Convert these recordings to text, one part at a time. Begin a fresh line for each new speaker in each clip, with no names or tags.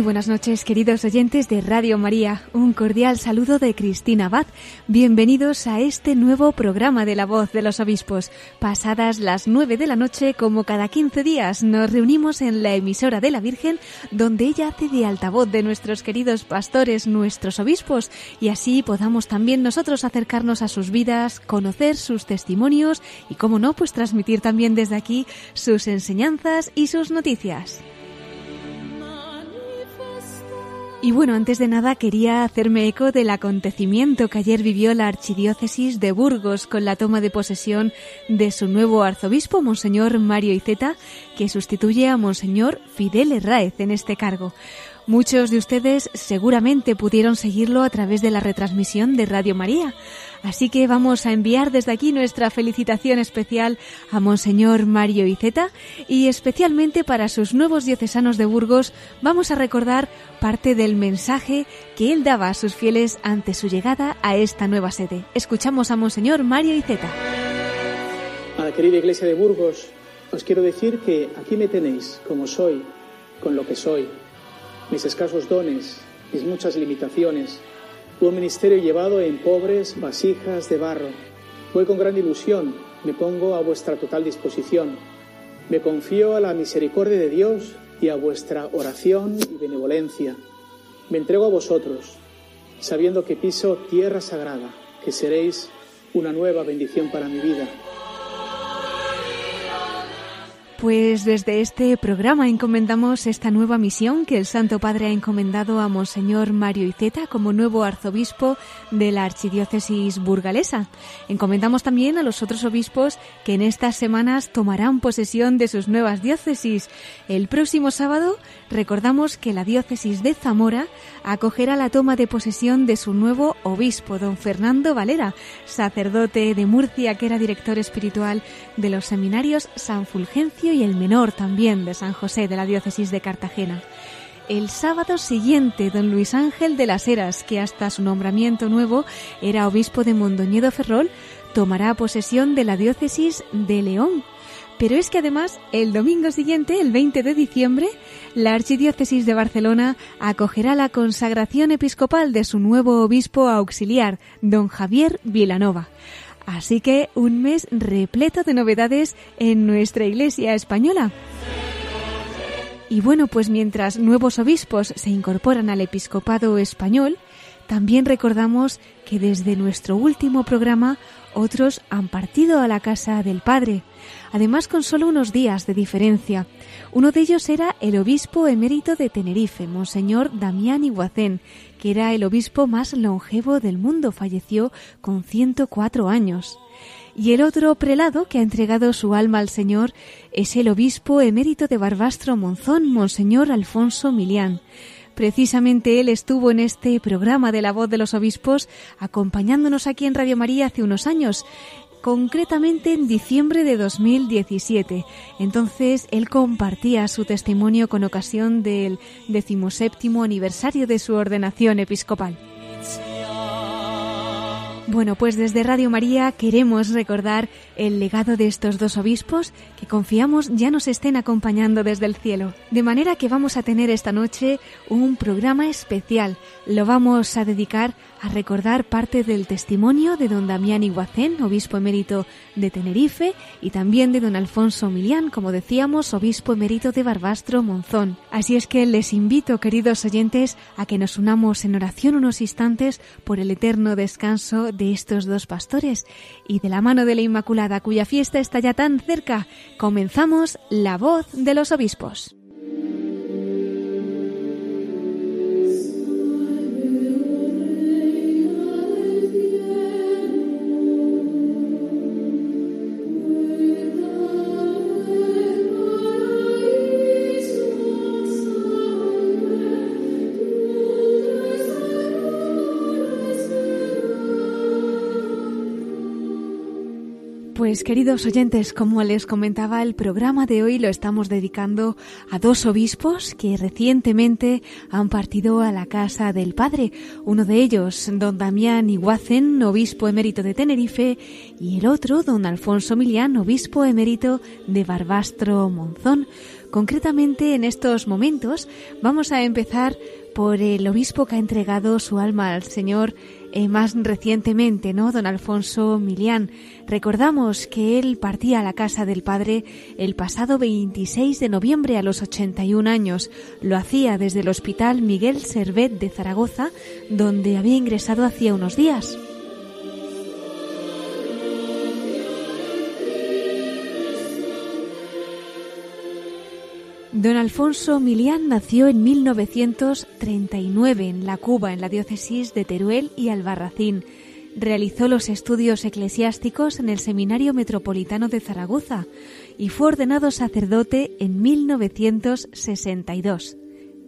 Muy buenas noches, queridos oyentes de Radio María. Un cordial saludo de Cristina Abad. Bienvenidos a este nuevo programa de La Voz de los Obispos. Pasadas las nueve de la noche, como cada quince días, nos reunimos en la emisora de la Virgen, donde ella hace de altavoz de nuestros queridos pastores, nuestros obispos, y así podamos también nosotros acercarnos a sus vidas, conocer sus testimonios y, como no, pues transmitir también desde aquí sus enseñanzas y sus noticias. Y bueno, antes de nada quería hacerme eco del acontecimiento que ayer vivió la Archidiócesis de Burgos con la toma de posesión de su nuevo arzobispo, Monseñor Mario Iceta, que sustituye a Monseñor Fidel Herráez en este cargo. Muchos de ustedes seguramente pudieron seguirlo a través de la retransmisión de Radio María. Así que vamos a enviar desde aquí nuestra felicitación especial a Monseñor Mario Iceta y especialmente para sus nuevos diocesanos de Burgos vamos a recordar parte del mensaje que él daba a sus fieles ante su llegada a esta nueva sede. Escuchamos a Monseñor Mario Iceta.
A la querida iglesia de Burgos os quiero decir que aquí me tenéis como soy, con lo que soy, mis escasos dones, mis muchas limitaciones, un ministerio llevado en pobres vasijas de barro. Voy con gran ilusión, me pongo a vuestra total disposición. Me confío a la misericordia de Dios y a vuestra oración y benevolencia. Me entrego a vosotros, sabiendo que piso tierra sagrada, que seréis una nueva bendición para mi vida.
Pues desde este programa encomendamos esta nueva misión que el Santo Padre ha encomendado a Monseñor Mario Iceta como nuevo arzobispo de la Archidiócesis burgalesa. Encomendamos también a los otros obispos que en estas semanas tomarán posesión de sus nuevas diócesis. El próximo sábado recordamos que la diócesis de Zamora acogerá la toma de posesión de su nuevo obispo, don Fernando Valera, sacerdote de Murcia que era director espiritual de los seminarios San Fulgencio y el menor también de San José de la diócesis de Cartagena. El sábado siguiente, don Luis Ángel de las Heras, que hasta su nombramiento nuevo era obispo de Mondoñedo Ferrol, tomará posesión de la diócesis de León. Pero es que además, el domingo siguiente, el 20 de diciembre, la Archidiócesis de Barcelona acogerá la consagración episcopal de su nuevo obispo auxiliar, don Javier Vilanova. Así que un mes repleto de novedades en nuestra Iglesia española. Y bueno, pues mientras nuevos obispos se incorporan al episcopado español, también recordamos que desde nuestro último programa otros han partido a la casa del Padre, además con solo unos días de diferencia. Uno de ellos era el obispo emérito de Tenerife, Monseñor Damián Iguacén, que era el obispo más longevo del mundo, falleció con 104 años. Y el otro prelado que ha entregado su alma al Señor es el obispo emérito de Barbastro Monzón, Monseñor Alfonso Milián. Precisamente él estuvo en este programa de la voz de los obispos acompañándonos aquí en Radio María hace unos años concretamente en diciembre de 2017. Entonces él compartía su testimonio con ocasión del decimoséptimo aniversario de su ordenación episcopal. Bueno, pues desde Radio María queremos recordar el legado de estos dos obispos que confiamos ya nos estén acompañando desde el cielo. De manera que vamos a tener esta noche un programa especial. Lo vamos a dedicar a recordar parte del testimonio de don Damián Iguacén, obispo emérito de Tenerife, y también de don Alfonso Milián, como decíamos, obispo emérito de Barbastro Monzón. Así es que les invito, queridos oyentes, a que nos unamos en oración unos instantes por el eterno descanso de estos dos pastores y de la mano de la Inmaculada, cuya fiesta está ya tan cerca, comenzamos la voz de los obispos. Pues queridos oyentes, como les comentaba, el programa de hoy lo estamos dedicando a dos obispos que recientemente han partido a la casa del Padre. Uno de ellos, don Damián Iguacen, obispo emérito de Tenerife, y el otro, don Alfonso Milián, obispo emérito de Barbastro Monzón. Concretamente, en estos momentos vamos a empezar por el obispo que ha entregado su alma al Señor eh, más recientemente, ¿no? Don Alfonso Milián. Recordamos que él partía a la casa del padre el pasado 26 de noviembre a los 81 años. Lo hacía desde el Hospital Miguel Servet de Zaragoza, donde había ingresado hacía unos días. Don Alfonso Milián nació en 1939 en La Cuba, en la diócesis de Teruel y Albarracín. Realizó los estudios eclesiásticos en el Seminario Metropolitano de Zaragoza y fue ordenado sacerdote en 1962.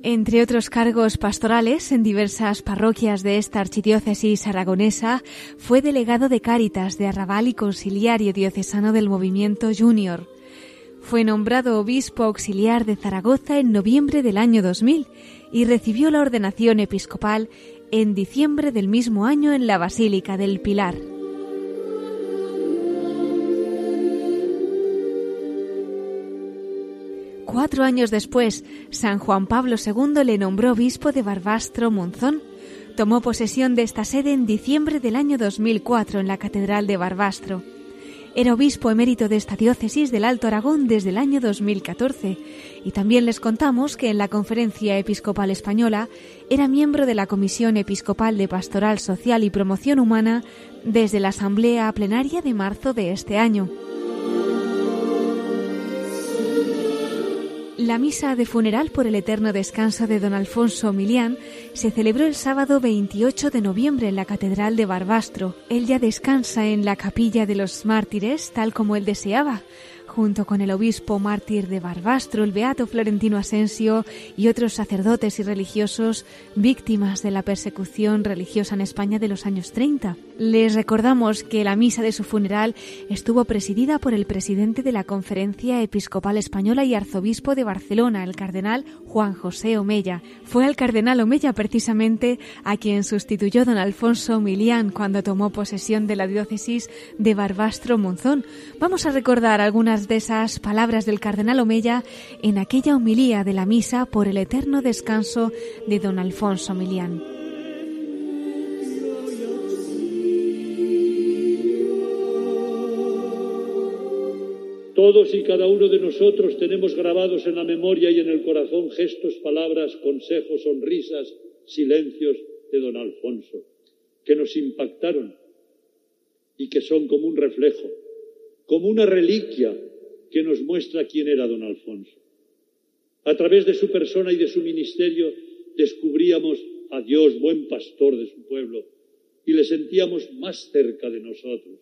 Entre otros cargos pastorales en diversas parroquias de esta archidiócesis aragonesa, fue delegado de Cáritas de Arrabal y conciliario diocesano del movimiento Junior. Fue nombrado obispo auxiliar de Zaragoza en noviembre del año 2000 y recibió la ordenación episcopal en diciembre del mismo año en la Basílica del Pilar. Cuatro años después, San Juan Pablo II le nombró obispo de Barbastro Monzón. Tomó posesión de esta sede en diciembre del año 2004 en la Catedral de Barbastro. Era obispo emérito de esta diócesis del Alto Aragón desde el año 2014 y también les contamos que en la Conferencia Episcopal Española era miembro de la Comisión Episcopal de Pastoral Social y Promoción Humana desde la Asamblea Plenaria de marzo de este año. La misa de funeral por el eterno descanso de don Alfonso Milián se celebró el sábado 28 de noviembre en la Catedral de Barbastro. Él ya descansa en la capilla de los mártires tal como él deseaba, junto con el obispo mártir de Barbastro, el beato Florentino Asensio y otros sacerdotes y religiosos víctimas de la persecución religiosa en España de los años 30. Les recordamos que la misa de su funeral estuvo presidida por el presidente de la Conferencia Episcopal Española y arzobispo de Barcelona, el cardenal Juan José Omella. Fue al cardenal Omella precisamente a quien sustituyó don Alfonso Milián cuando tomó posesión de la diócesis de Barbastro Monzón. Vamos a recordar algunas de esas palabras del cardenal Omella en aquella homilía de la misa por el eterno descanso de don Alfonso Milián.
Todos y cada uno de nosotros tenemos grabados en la memoria y en el corazón gestos, palabras, consejos, sonrisas, silencios de don Alfonso, que nos impactaron y que son como un reflejo, como una reliquia que nos muestra quién era don Alfonso. A través de su persona y de su ministerio descubríamos a Dios, buen pastor de su pueblo, y le sentíamos más cerca de nosotros.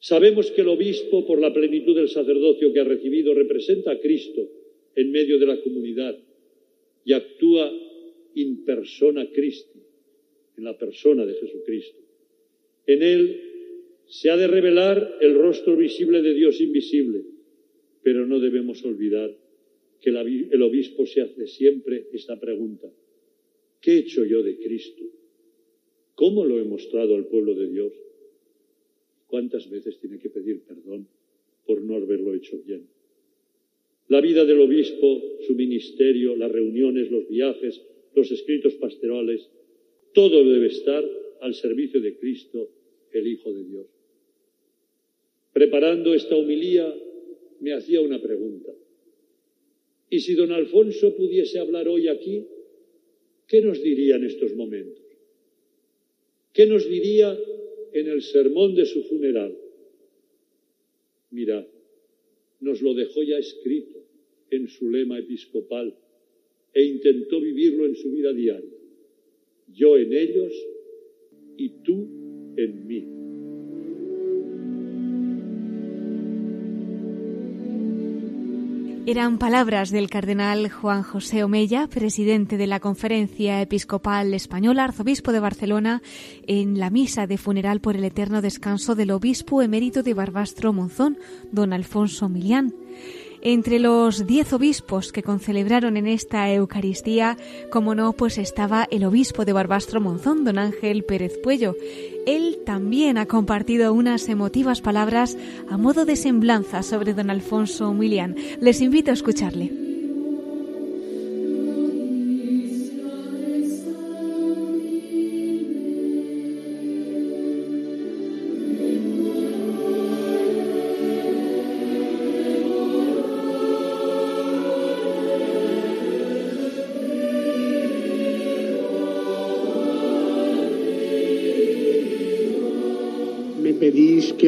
Sabemos que el obispo, por la plenitud del sacerdocio que ha recibido, representa a Cristo en medio de la comunidad y actúa in persona Christi, en la persona de Jesucristo. En él se ha de revelar el rostro visible de Dios invisible, pero no debemos olvidar que el obispo se hace siempre esta pregunta. ¿Qué he hecho yo de Cristo? ¿Cómo lo he mostrado al pueblo de Dios? ¿Cuántas veces tiene que pedir perdón por no haberlo hecho bien? La vida del obispo, su ministerio, las reuniones, los viajes, los escritos pastorales, todo debe estar al servicio de Cristo, el Hijo de Dios. Preparando esta homilía, me hacía una pregunta. ¿Y si don Alfonso pudiese hablar hoy aquí, qué nos diría en estos momentos? ¿Qué nos diría en el sermón de su funeral? Mirad, nos lo dejó ya escrito en su lema episcopal e intentó vivirlo en su vida diaria. Yo en ellos y tú en mí.
Eran palabras del cardenal Juan José Omeya, presidente de la Conferencia Episcopal Española, arzobispo de Barcelona, en la misa de funeral por el eterno descanso del obispo emérito de Barbastro Monzón, don Alfonso Milián. Entre los diez obispos que concelebraron en esta Eucaristía, como no, pues estaba el obispo de Barbastro Monzón, don Ángel Pérez Puello. Él también ha compartido unas emotivas palabras a modo de semblanza sobre don Alfonso Milián. Les invito a escucharle.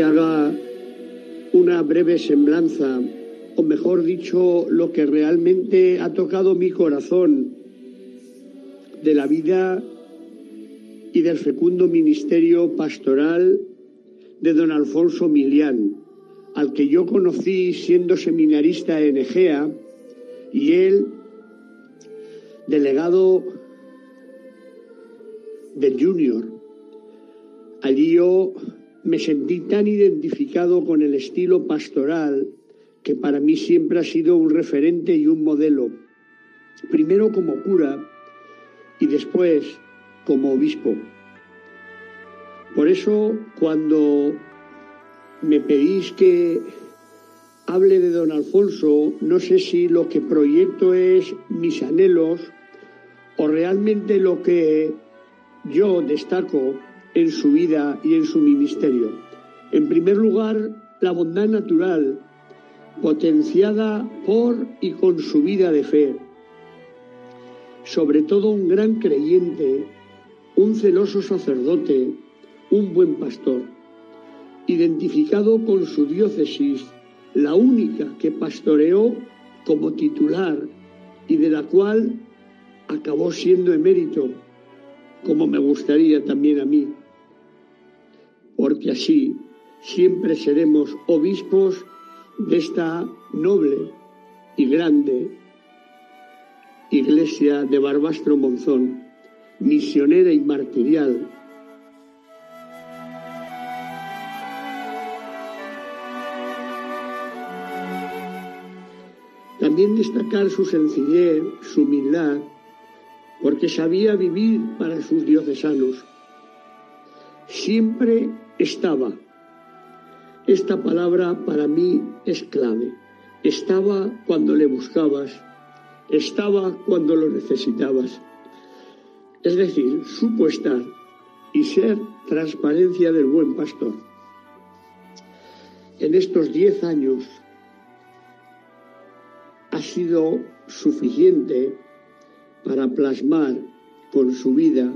Haga una breve semblanza, o mejor dicho, lo que realmente ha tocado mi corazón de la vida y del fecundo ministerio pastoral de don Alfonso Milián, al que yo conocí siendo seminarista en Egea y él delegado del Junior. Allí yo me sentí tan identificado con el estilo pastoral que para mí siempre ha sido un referente y un modelo, primero como cura y después como obispo. Por eso cuando me pedís que hable de don Alfonso, no sé si lo que proyecto es mis anhelos o realmente lo que yo destaco en su vida y en su ministerio. En primer lugar, la bondad natural, potenciada por y con su vida de fe. Sobre todo un gran creyente, un celoso sacerdote, un buen pastor, identificado con su diócesis, la única que pastoreó como titular y de la cual acabó siendo emérito, como me gustaría también a mí porque así siempre seremos obispos de esta noble y grande iglesia de Barbastro Monzón, misionera y martirial. También destacar su sencillez, su humildad, porque sabía vivir para sus diocesanos. Siempre estaba. Esta palabra para mí es clave. Estaba cuando le buscabas, estaba cuando lo necesitabas. Es decir, supo estar y ser transparencia del buen pastor. En estos diez años ha sido suficiente para plasmar con su vida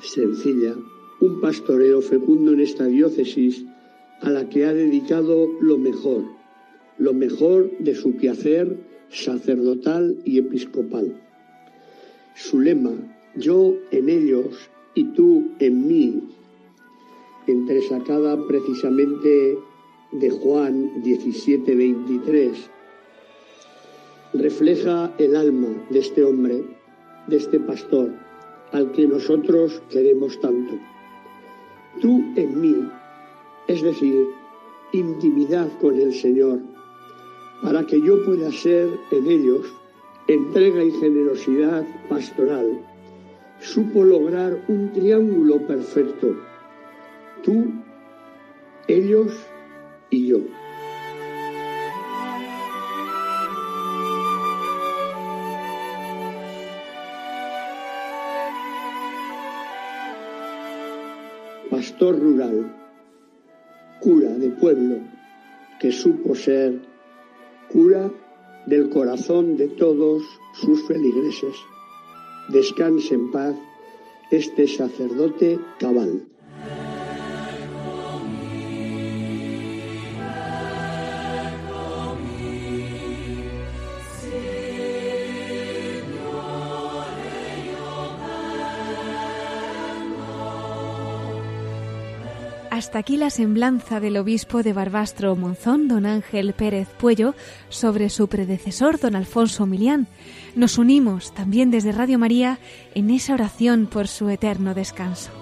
sencilla un pastoreo fecundo en esta diócesis a la que ha dedicado lo mejor, lo mejor de su quehacer sacerdotal y episcopal. Su lema, yo en ellos y tú en mí, entresacada precisamente de Juan 17:23, refleja el alma de este hombre, de este pastor, al que nosotros queremos tanto tú en mí, es decir, intimidad con el Señor, para que yo pueda ser en ellos entrega y generosidad pastoral, supo lograr un triángulo perfecto, tú, ellos y yo. Pastor rural, cura de pueblo, que supo ser cura del corazón de todos sus feligreses. Descanse en paz este sacerdote cabal.
Hasta aquí la semblanza del obispo de Barbastro Monzón, don Ángel Pérez Puello, sobre su predecesor, don Alfonso Milián. Nos unimos también desde Radio María en esa oración por su eterno descanso.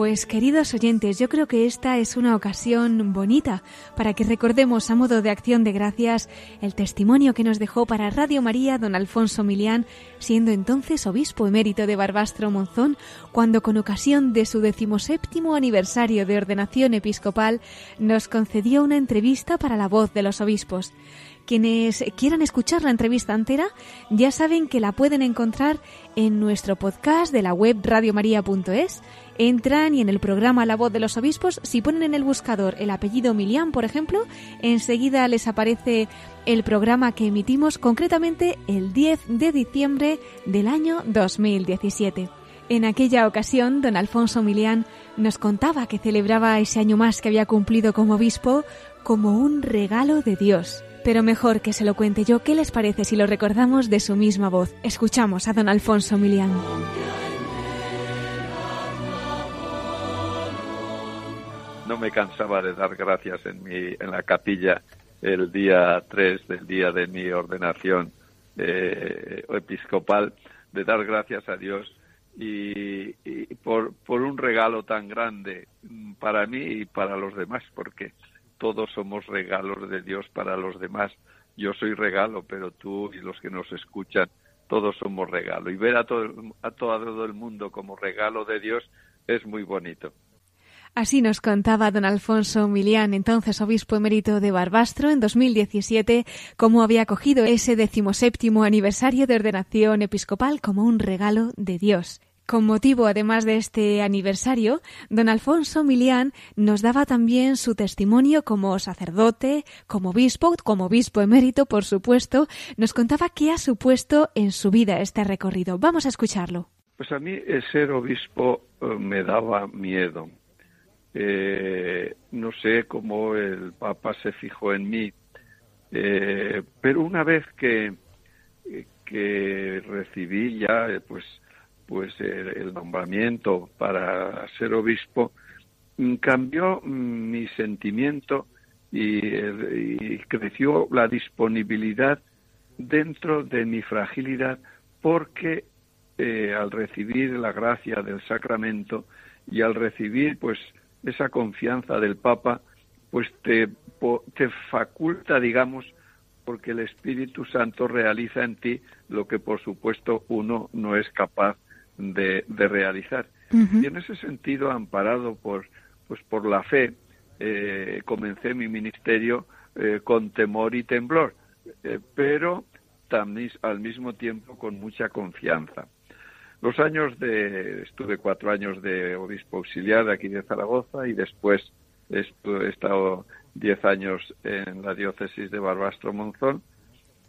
Pues queridos oyentes, yo creo que esta es una ocasión bonita para que recordemos a modo de acción de gracias el testimonio que nos dejó para Radio María don Alfonso Milián, siendo entonces obispo emérito de Barbastro Monzón, cuando con ocasión de su decimoséptimo aniversario de ordenación episcopal nos concedió una entrevista para la voz de los obispos. Quienes quieran escuchar la entrevista entera ya saben que la pueden encontrar en nuestro podcast de la web radiomaria.es. Entran y en el programa La voz de los obispos, si ponen en el buscador el apellido Milián, por ejemplo, enseguida les aparece el programa que emitimos concretamente el 10 de diciembre del año 2017. En aquella ocasión, don Alfonso Milián nos contaba que celebraba ese año más que había cumplido como obispo como un regalo de Dios pero mejor que se lo cuente yo, ¿qué les parece si lo recordamos de su misma voz? Escuchamos a don Alfonso Milián.
Me cansaba de dar gracias en, mi, en la capilla el día 3 del día de mi ordenación eh, episcopal, de dar gracias a Dios y, y por, por un regalo tan grande para mí y para los demás, porque todos somos regalos de Dios para los demás. Yo soy regalo, pero tú y los que nos escuchan, todos somos regalo. Y ver a todo, a todo el mundo como regalo de Dios es muy bonito.
Así nos contaba don Alfonso Milián, entonces obispo emérito de Barbastro, en 2017, cómo había acogido ese decimoséptimo aniversario de ordenación episcopal como un regalo de Dios. Con motivo, además de este aniversario, don Alfonso Milián nos daba también su testimonio como sacerdote, como obispo, como obispo emérito, por supuesto. Nos contaba qué ha supuesto en su vida este recorrido. Vamos a escucharlo.
Pues a mí el ser obispo eh, me daba miedo. Eh, no sé cómo el Papa se fijó en mí, eh, pero una vez que, que recibí ya, pues pues el, nombramiento para ser obispo mm, cambió mm, mi sentimiento y, creció la disponibilidad dentro de mi fragilidad porque eh, al recibir la gracia del sacramento y al recibir pues esa confianza del Papa pues te, te faculta digamos porque el Espíritu Santo realiza en ti lo que por supuesto uno no es capaz de, realizar. Y en ese sentido, amparado por, pues por la fe, eh, comencé mi ministerio eh, con temor y temblor, eh, pero también al mismo tiempo con mucha confianza. Los años de, estuve cuatro años de obispo auxiliar aquí de Zaragoza y después he estado diez años en la diócesis de Barbastro Monzón.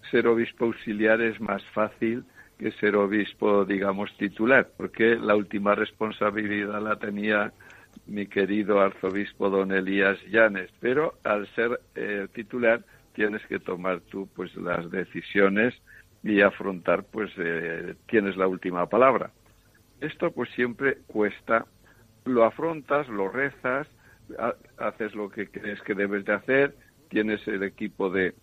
Ser obispo auxiliar es más fácil que ser obispo, digamos, titular, porque la última responsabilidad la tenía mi querido arzobispo don Elías Llanes, pero al ser eh, titular tienes que tomar tú pues las decisiones y afrontar pues eh, tienes la última palabra. Esto pues siempre cuesta, lo afrontas, lo rezas, haces lo que crees que debes de hacer, tienes el equipo de,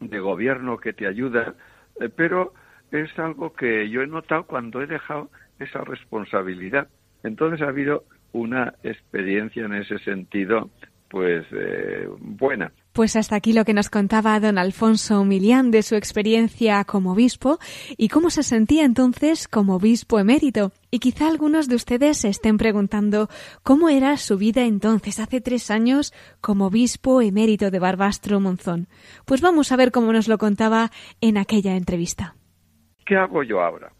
de gobierno que te ayuda, eh, pero es algo que yo he notado cuando he dejado esa responsabilidad. Entonces ha habido una experiencia en ese sentido, pues eh, buena.
Pues hasta aquí lo que nos contaba don Alfonso Milián de su experiencia como obispo y cómo se sentía entonces como obispo emérito. Y quizá algunos de ustedes se estén preguntando cómo era su vida entonces, hace tres años, como obispo emérito de Barbastro Monzón. Pues vamos a ver cómo nos lo contaba en aquella entrevista.
¿Qué hago yo ahora?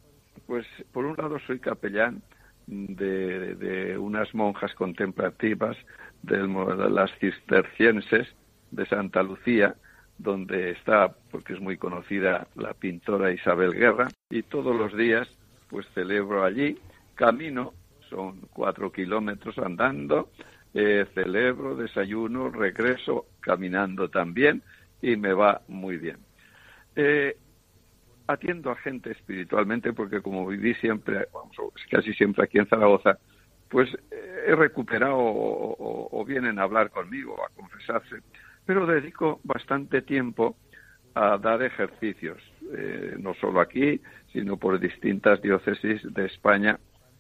Pues por un lado soy capellán de, unas monjas contemplativas de las cistercienses de Santa Lucía, donde está, porque es muy conocida, la pintora Isabel Guerra, y todos los días pues celebro allí, camino, son cuatro kilómetros andando, eh, celebro, desayuno, regreso caminando también y me va muy bien. Eh, atiendo a gente espiritualmente porque como viví siempre, casi siempre aquí en Zaragoza, pues he recuperado o, vienen a hablar conmigo, a confesarse, pero dedico bastante tiempo a dar ejercicios, eh, no solo aquí, sino por distintas diócesis de España,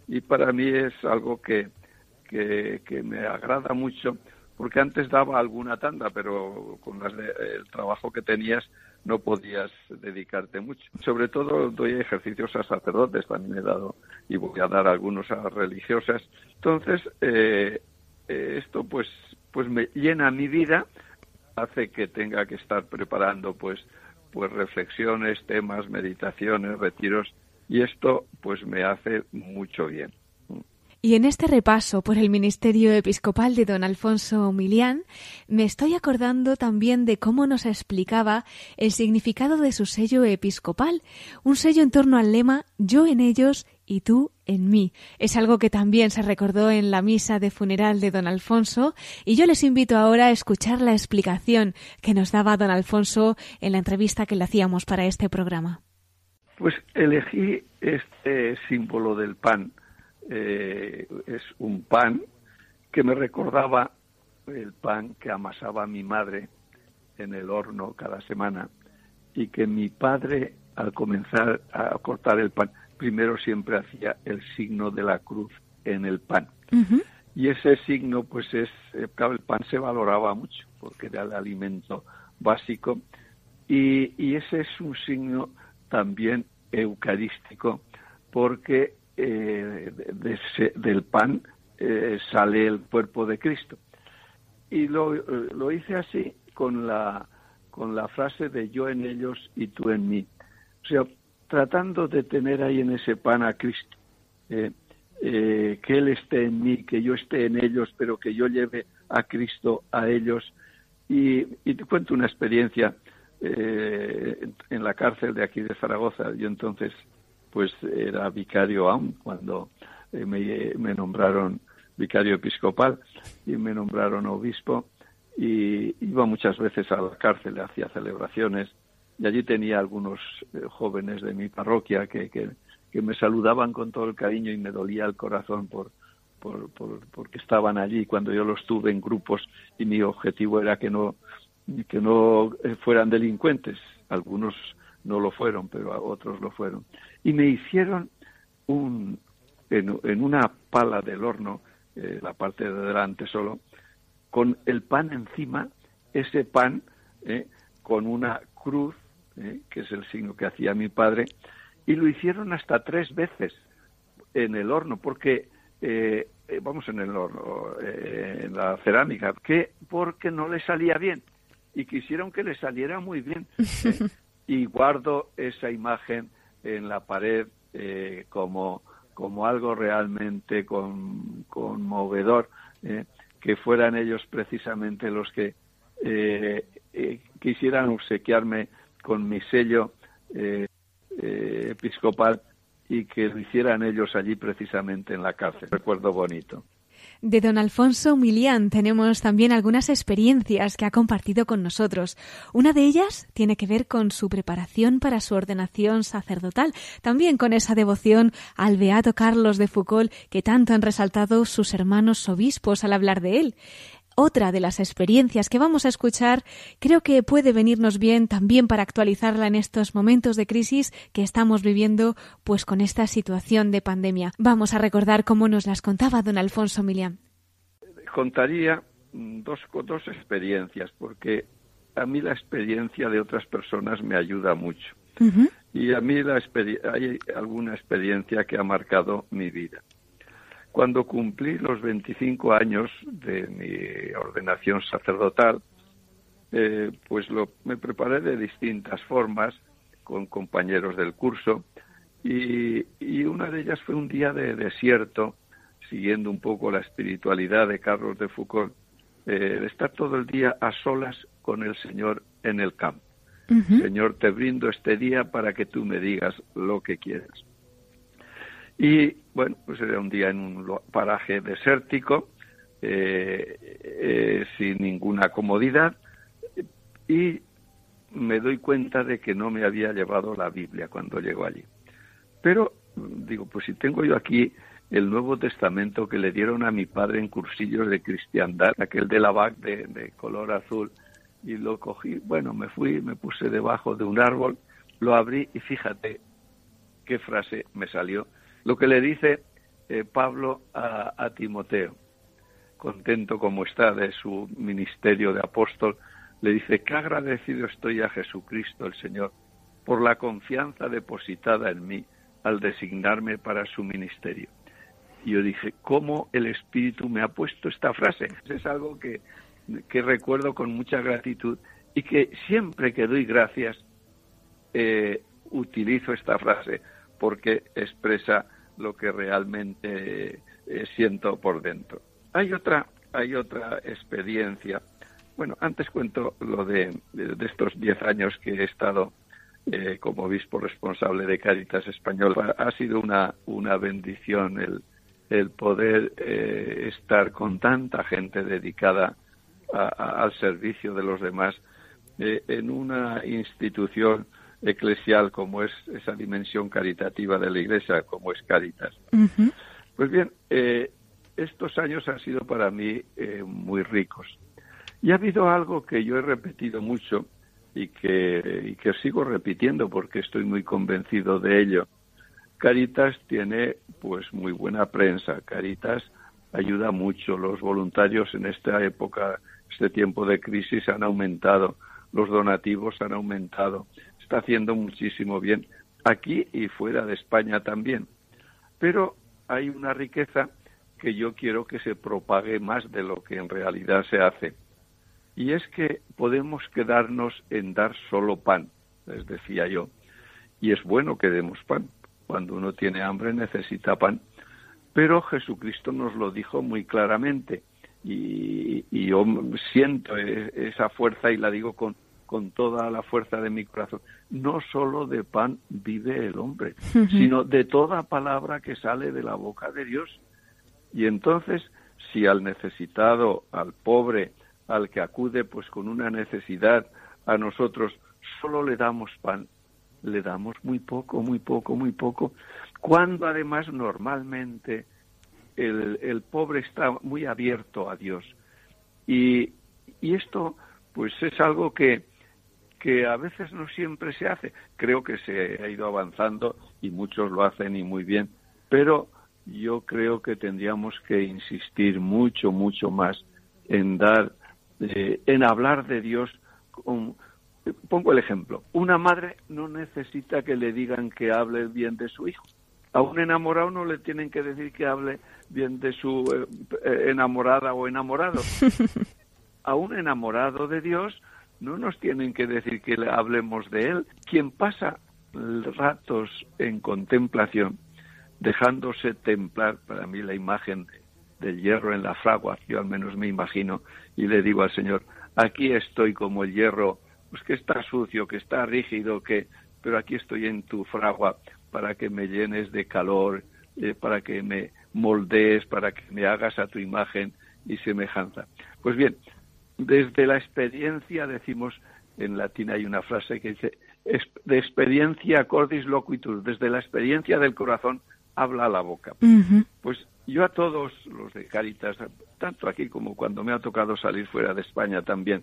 y para mí es algo que, que, me agrada mucho porque antes daba alguna tanda, pero con el trabajo que tenías no podías dedicarte mucho. Sobre todo doy ejercicios a sacerdotes, también he dado y voy a dar algunos a religiosas. Entonces, eh, eh, esto pues, pues me llena mi vida, hace que tenga que estar preparando pues, pues reflexiones, temas, meditaciones, retiros, y esto pues me hace mucho bien.
Y en este repaso por el ministerio episcopal de don Alfonso Milián, me estoy acordando también de cómo nos explicaba el significado de su sello episcopal, un sello en torno al lema Yo en ellos y tú en mí. Es algo que también se recordó en la misa de funeral de don Alfonso y yo les invito ahora a escuchar la explicación que nos daba don Alfonso en la entrevista que le hacíamos para este programa.
Pues elegí este símbolo del pan eh, es un pan que me recordaba el pan que amasaba mi madre en el horno cada semana y que mi padre al comenzar a cortar el pan primero siempre hacía el signo de la cruz en el pan y ese signo pues es eh, claro el pan se valoraba mucho porque era el alimento básico y, y ese es un signo también eucarístico porque eh, del pan eh, sale el cuerpo de Cristo. Y lo, lo, hice así con la, con la frase de yo en ellos y tú en mí. O sea, tratando de tener ahí en ese pan a Cristo. Eh, que Él esté en mí, que yo esté en ellos, pero que yo lleve a Cristo a ellos. Y, y te cuento una experiencia en la cárcel de aquí de Zaragoza. Yo entonces pues era vicario aún cuando eh, me, nombraron vicario episcopal y me nombraron obispo y iba muchas veces a la cárcel, hacía celebraciones y allí tenía algunos eh, jóvenes de mi parroquia que, que, me saludaban con todo el cariño y me dolía el corazón por, por, porque estaban allí cuando yo los tuve en grupos y mi objetivo era que no que no eh, fueran delincuentes algunos no lo fueron, pero otros lo fueron. Y me hicieron un, en, una pala del horno, eh, la parte de delante solo, con el pan encima, ese pan eh, con una cruz, eh, que es el signo que hacía mi padre, y lo hicieron hasta tres veces en el horno, porque vamos en el horno, en la cerámica, que porque no le salía bien y quisieron que le saliera muy bien. y guardo esa imagen en la pared eh, como, como algo realmente conmovedor, eh, que fueran ellos precisamente los que eh, quisieran obsequiarme con mi sello episcopal y que lo hicieran ellos allí precisamente en la cárcel. Recuerdo bonito.
De don Alfonso Milián tenemos también algunas experiencias que ha compartido con nosotros. Una de ellas tiene que ver con su preparación para su ordenación sacerdotal, también con esa devoción al beato Carlos de Foucault que tanto han resaltado sus hermanos obispos al hablar de él otra de las experiencias que vamos a escuchar creo que puede venirnos bien también para actualizarla en estos momentos de crisis que estamos viviendo pues con esta situación de pandemia. Vamos a recordar cómo nos las contaba don Alfonso Milián.
Contaría dos, dos experiencias porque a mí la experiencia de otras personas me ayuda mucho. Y a mí la hay alguna experiencia que ha marcado mi vida. Cuando cumplí los 25 años de mi ordenación sacerdotal, eh, pues lo, me preparé de distintas formas con compañeros del curso y, una de ellas fue un día de desierto, siguiendo un poco la espiritualidad de Carlos de Foucault, eh, de estar todo el día a solas con el Señor en el campo. Señor, te brindo este día para que tú me digas lo que quieras. Y bueno, pues era un día en un paraje desértico, eh, eh, sin ninguna comodidad, y me doy cuenta de que no me había llevado la Biblia cuando llego allí. Pero digo, pues si tengo yo aquí el Nuevo Testamento que le dieron a mi padre en cursillos de cristiandad, aquel de la BAC de, color azul, y lo cogí, bueno, me fui, me puse debajo de un árbol, lo abrí y fíjate qué frase me salió. Lo que le dice eh, Pablo a, Timoteo, contento como está de su ministerio de apóstol, le dice, qué agradecido estoy a Jesucristo el Señor por la confianza depositada en mí al designarme para su ministerio. Y yo dije, ¿cómo el Espíritu me ha puesto esta frase? Es algo que, que recuerdo con mucha gratitud y que siempre que doy gracias eh, utilizo esta frase porque expresa lo que realmente eh, siento por dentro. Hay otra, hay otra experiencia. Bueno, antes cuento lo de, estos diez años que he estado eh, como obispo responsable de Caritas Español. Ha sido una, una bendición el, el poder eh, estar con tanta gente dedicada al servicio de los demás eh, en una institución eclesial como es esa dimensión caritativa de la Iglesia, como es Caritas. Pues bien, estos años han sido para mí muy ricos. Y ha habido algo que yo he repetido mucho y que, y que sigo repitiendo porque estoy muy convencido de ello. Caritas tiene pues muy buena prensa. Caritas ayuda mucho. Los voluntarios en esta época, este tiempo de crisis han aumentado. Los donativos han aumentado. Está haciendo muchísimo bien aquí y fuera de España también. Pero hay una riqueza que yo quiero que se propague más de lo que en realidad se hace y es que podemos quedarnos en dar solo pan, les decía yo. Y es bueno que demos pan. Cuando uno tiene hambre necesita pan. Pero Jesucristo nos lo dijo muy claramente. Y, yo siento e, esa fuerza y la digo con, con toda la fuerza de mi corazón. No solo de pan vive el hombre, sino de toda palabra que sale de la boca de Dios. Y entonces, si al necesitado, al pobre, al que acude pues con una necesidad a nosotros solo le damos pan, le damos muy poco, muy poco, muy poco, cuando además normalmente el, el pobre está muy abierto a Dios. Y, y esto pues es algo que, que a veces no siempre se hace. Creo que se ha ido avanzando y muchos lo hacen y muy bien, pero yo creo que tendríamos que insistir mucho, mucho más en dar en hablar de Dios. pongo el ejemplo. Una madre no necesita que le digan que hable bien de su hijo. A un enamorado no le tienen que decir que hable bien de su eh, enamorada o enamorado. A un enamorado de Dios no nos tienen que decir que le hablemos de él. Quien pasa ratos en contemplación, dejándose templar, para mí la imagen del hierro en la fragua, yo al menos me imagino, y le digo al Señor, aquí estoy como el hierro, pues que está sucio, que está rígido, que, pero aquí estoy en tu fragua para que me llenes de calor, eh, para que me moldees, para que me hagas a tu imagen y semejanza. Pues bien, desde la experiencia decimos, en latín hay una frase que dice, de experiencia cordis loquitur, desde la experiencia del corazón habla la boca. Pues yo a todos los de Caritas, tanto aquí como cuando me ha tocado salir fuera de España también,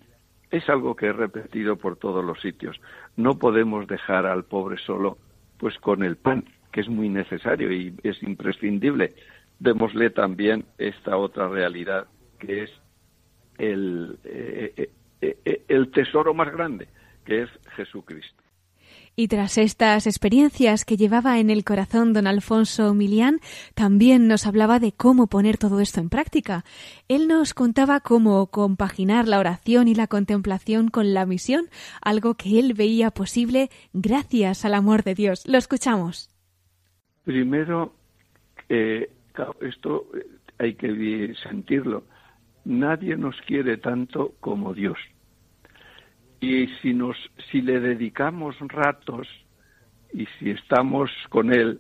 es algo que he repetido por todos los sitios. No podemos dejar al pobre solo, pues con el pan, que es muy necesario y es imprescindible. Démosle también esta otra realidad, que es el, eh, eh, eh, el tesoro más grande, que es Jesucristo.
Y tras estas experiencias que llevaba en el corazón don Alfonso Milián, también nos hablaba de cómo poner todo esto en práctica. Él nos contaba cómo compaginar la oración y la contemplación con la misión, algo que él veía posible gracias al amor de Dios. Lo escuchamos.
Primero, eh, esto hay que sentirlo. Nadie nos quiere tanto como Dios. Y si, nos, si le dedicamos ratos y si estamos con Él,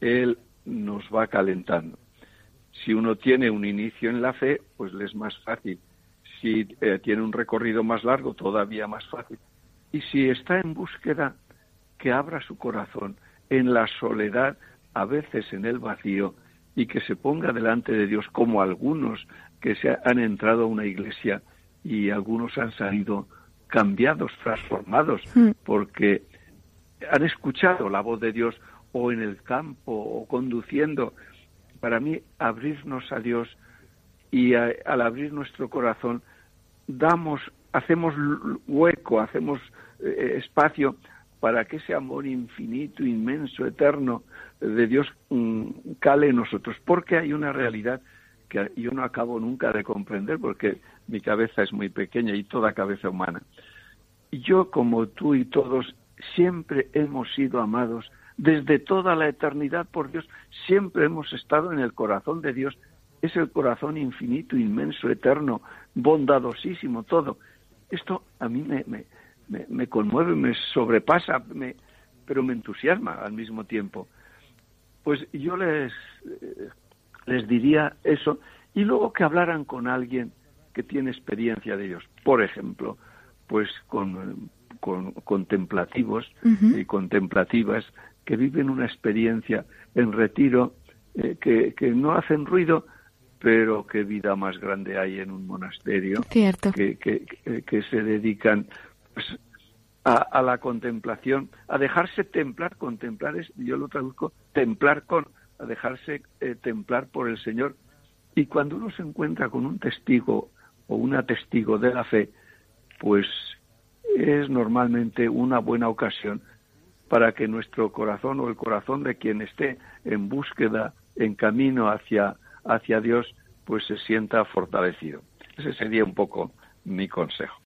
Él nos va calentando. Si uno tiene un inicio en la fe, pues le es más fácil. Si eh, tiene un recorrido más largo, todavía más fácil. Y si está en búsqueda, que abra su corazón en la soledad, a veces en el vacío, y que se ponga delante de Dios como algunos que se han entrado a una iglesia y algunos han salido cambiados, transformados,
Mm.
porque han escuchado la voz de Dios o en el campo o conduciendo. Para mí, abrirnos a Dios y a- al abrir nuestro corazón, damos, hacemos hueco, hacemos eh, espacio para que ese amor infinito, inmenso, eterno de Dios mm, cale en nosotros, porque hay una realidad que yo no acabo nunca de comprender, porque mi cabeza es muy pequeña y toda cabeza humana. Yo, como tú y todos, siempre hemos sido amados desde toda la eternidad por Dios, siempre hemos estado en el corazón de Dios. Es el corazón infinito, inmenso, eterno, bondadosísimo, todo. Esto a mí me, me, me, me conmueve, me sobrepasa, pero me entusiasma al mismo tiempo. Pues yo les, eh, les diría eso y luego que hablaran con alguien que tiene experiencia de ellos. Por ejemplo, pues con, con contemplativos y contemplativas que viven una experiencia en retiro eh, que, que no hacen ruido, pero qué vida más grande hay en un monasterio
Cierto.
que, que, que- que se dedican pues, a, a la contemplación, a dejarse templar, contemplar es, yo lo traduzco, templar con, a dejarse eh, templar por el Señor. Y cuando uno se encuentra con un testigo o una testigo de la fe, pues es normalmente una buena ocasión para que nuestro corazón o el corazón de quien esté en búsqueda, en camino hacia, hacia Dios, pues se sienta fortalecido. Ese sería un poco mi consejo.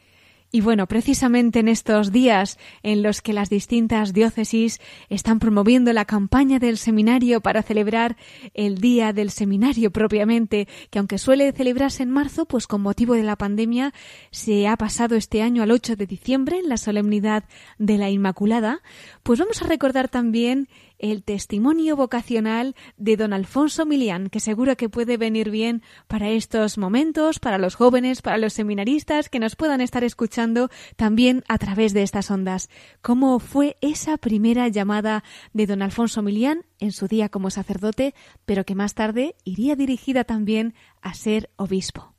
Y bueno, precisamente en estos días en los que las distintas diócesis están promoviendo la campaña del seminario para celebrar el Día del Seminario propiamente, que aunque suele celebrarse en marzo, pues con motivo de la pandemia se ha pasado este año al 8 de diciembre en la solemnidad de la Inmaculada, pues vamos a recordar también el testimonio vocacional de don Alfonso Milián, que seguro que puede venir bien para estos momentos, para los jóvenes, para los seminaristas que nos puedan estar escuchando también a través de estas ondas. ¿Cómo fue esa primera llamada de don Alfonso Milián en su día como sacerdote, pero que más tarde iría dirigida también a ser obispo?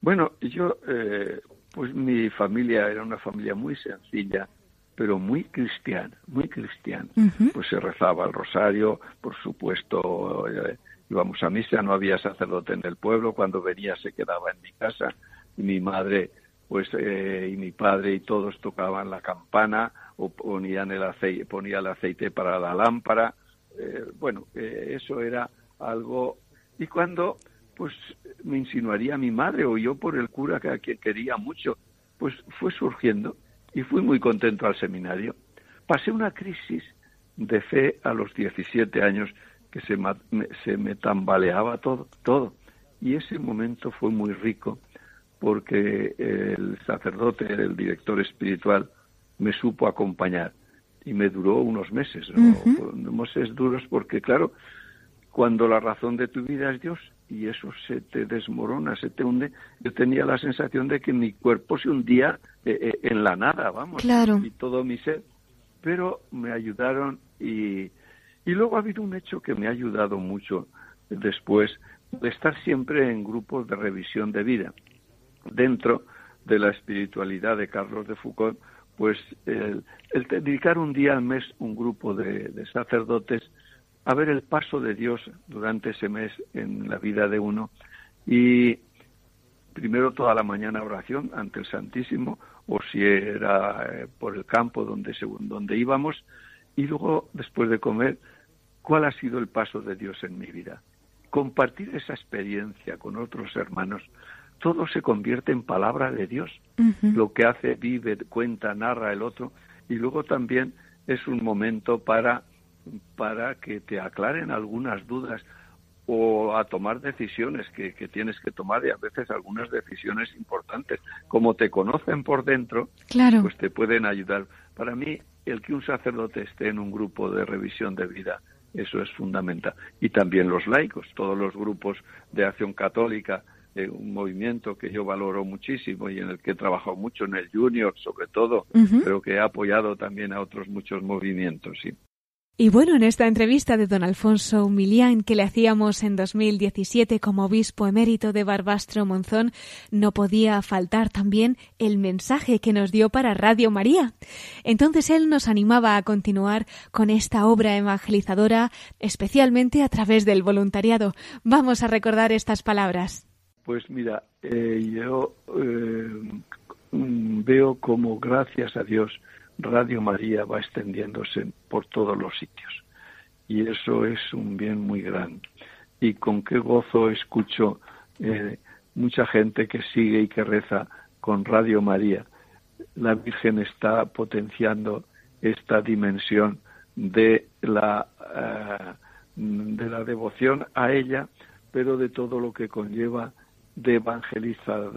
Bueno, yo, eh, pues mi familia era una familia muy sencilla, pero muy cristiana, muy cristiana. Pues se rezaba el rosario, por supuesto, eh, íbamos a misa, no había sacerdote en el pueblo, cuando venía se quedaba en mi casa, y mi madre, pues, eh, y mi padre y todos tocaban la campana o ponían el aceite, ponía el aceite para la lámpara, eh, bueno, eh, eso era algo, y cuando, pues, me insinuaría mi madre o yo por el cura que, que quería mucho, pues fue surgiendo y fui muy contento al seminario. Pasé una crisis de fe a los 17 años que se, se me tambaleaba todo, todo. Y ese momento fue muy rico porque el sacerdote, el director espiritual, me supo acompañar y me duró unos meses, ¿no? Meses duros porque, claro, cuando la razón de tu vida es Dios y eso se te desmorona, se te hunde, yo tenía la sensación de que mi cuerpo se hundía eh, eh, en la nada, vamos,
Claro.
y todo mi ser, pero me ayudaron y, y luego ha habido un hecho que me ha ayudado mucho después de estar siempre en grupos de revisión de vida. Dentro de la espiritualidad de Carlos de Foucault, pues el, el dedicar un día al mes un grupo de, de sacerdotes a ver el paso de Dios durante ese mes en la vida de uno. Y primero toda la mañana oración ante el Santísimo o si era eh, por el campo donde según donde íbamos y luego después de comer cuál ha sido el paso de Dios en mi vida compartir esa experiencia con otros hermanos. Todo se convierte en palabra de Dios. Lo que hace, vive, cuenta, narra el otro, y luego también es un momento para, para que te aclaren algunas dudas o a tomar decisiones que, que tienes que tomar y a veces algunas decisiones importantes. Como te conocen por dentro,
Claro.
pues te pueden ayudar. Para mí, el que un sacerdote esté en un grupo de revisión de vida, eso es fundamental. Y también los laicos, todos los grupos de acción católica, eh, un movimiento que yo valoro muchísimo y en el que he trabajado mucho, en el Junior sobre todo, pero que he apoyado también a otros muchos movimientos. Sí.
Y bueno, en esta entrevista de don Alfonso Milián que le hacíamos en 2017 como obispo emérito de Barbastro Monzón, no podía faltar también el mensaje que nos dio para Radio María. Entonces él nos animaba a continuar con esta obra evangelizadora, especialmente a través del voluntariado. Vamos a recordar estas palabras.
Pues mira, eh, yo eh, veo como gracias a Dios Radio María va extendiéndose por todos los sitios. Y eso es un bien muy grande. Y con qué gozo escucho eh, mucha gente que sigue y que reza con Radio María. La Virgen está potenciando esta dimensión de la, eh, de la devoción a ella, pero de todo lo que conlleva de,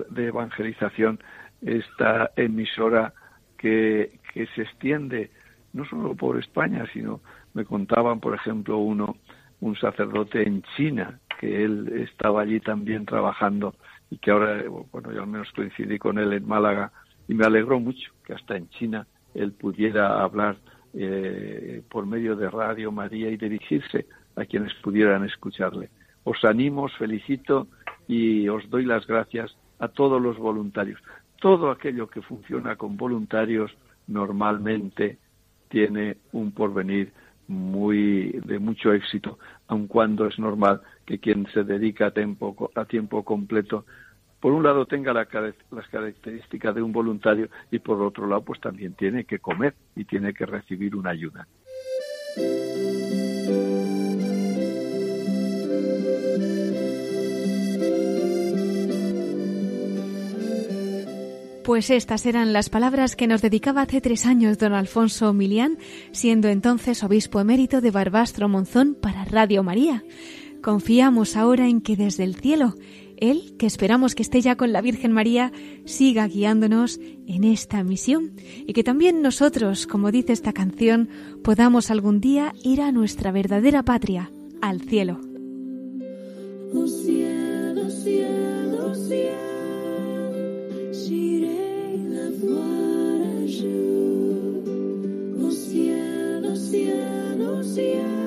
de evangelización esta emisora que, que se extiende no solo por España, sino me contaban, por ejemplo, uno, un sacerdote en China, que él estaba allí también trabajando y que ahora, bueno, yo al menos coincidí con él en Málaga y me alegró mucho que hasta en China él pudiera hablar eh, por medio de Radio María y dirigirse a quienes pudieran escucharle. Os animo, os felicito y os doy las gracias a todos los voluntarios todo aquello que funciona con voluntarios normalmente tiene un porvenir muy de mucho éxito, aun cuando es normal que quien se dedica a tiempo, a tiempo completo, por un lado tenga las características de un voluntario y por otro lado pues también tiene que comer y tiene que recibir una ayuda.
Pues estas eran las palabras que nos dedicaba hace tres años don Alfonso Milián, siendo entonces obispo emérito de Barbastro Monzón para Radio María. Confiamos ahora en que desde el cielo, Él, que esperamos que esté ya con la Virgen María, siga guiándonos en esta misión y que también nosotros, como dice esta canción, podamos algún día ir a nuestra verdadera patria, al cielo. Oh, cielo cielo, cielo, cielo.